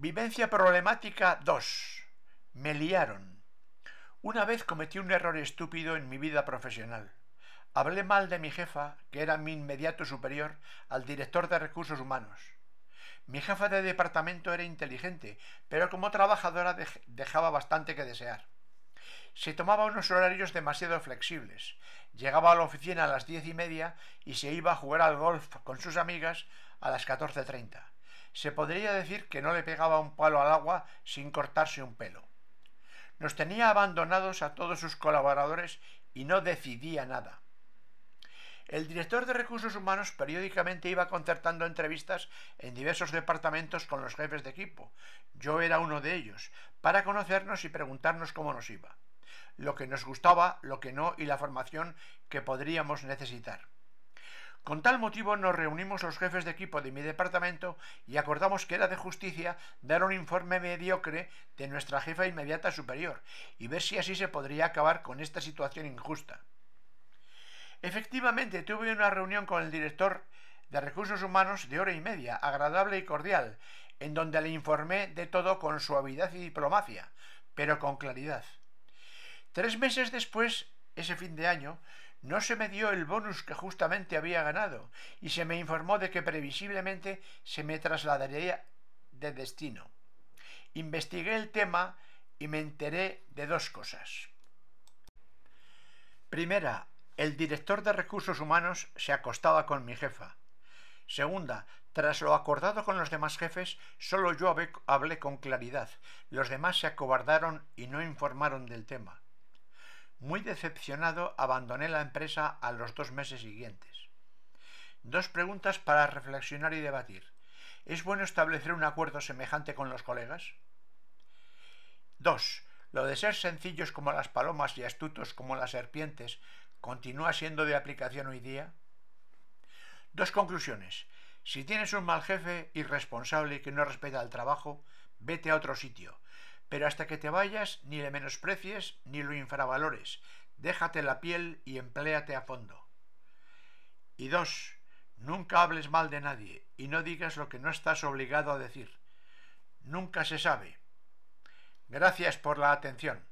Vivencia problemática 2. Me liaron. Una vez cometí un error estúpido en mi vida profesional. Hablé mal de mi jefa, que era mi inmediato superior, al director de recursos humanos. Mi jefa de departamento era inteligente, pero como trabajadora dejaba bastante que desear. Se tomaba unos horarios demasiado flexibles. Llegaba a la oficina a las diez y media y se iba a jugar al golf con sus amigas a las catorce treinta se podría decir que no le pegaba un palo al agua sin cortarse un pelo. Nos tenía abandonados a todos sus colaboradores y no decidía nada. El director de recursos humanos periódicamente iba concertando entrevistas en diversos departamentos con los jefes de equipo. Yo era uno de ellos, para conocernos y preguntarnos cómo nos iba, lo que nos gustaba, lo que no y la formación que podríamos necesitar. Con tal motivo nos reunimos los jefes de equipo de mi departamento y acordamos que era de justicia dar un informe mediocre de nuestra jefa inmediata superior y ver si así se podría acabar con esta situación injusta. Efectivamente, tuve una reunión con el director de recursos humanos de hora y media, agradable y cordial, en donde le informé de todo con suavidad y diplomacia, pero con claridad. Tres meses después, ese fin de año, no se me dio el bonus que justamente había ganado y se me informó de que previsiblemente se me trasladaría de destino. Investigué el tema y me enteré de dos cosas. Primera, el director de recursos humanos se acostaba con mi jefa. Segunda, tras lo acordado con los demás jefes, solo yo hablé con claridad. Los demás se acobardaron y no informaron del tema. Muy decepcionado, abandoné la empresa a los dos meses siguientes. Dos preguntas para reflexionar y debatir. ¿Es bueno establecer un acuerdo semejante con los colegas? 2. ¿Lo de ser sencillos como las palomas y astutos como las serpientes continúa siendo de aplicación hoy día? Dos conclusiones. Si tienes un mal jefe irresponsable que no respeta el trabajo, vete a otro sitio. Pero hasta que te vayas, ni le menosprecies ni lo infravalores. Déjate la piel y empléate a fondo. Y dos, nunca hables mal de nadie y no digas lo que no estás obligado a decir. Nunca se sabe. Gracias por la atención.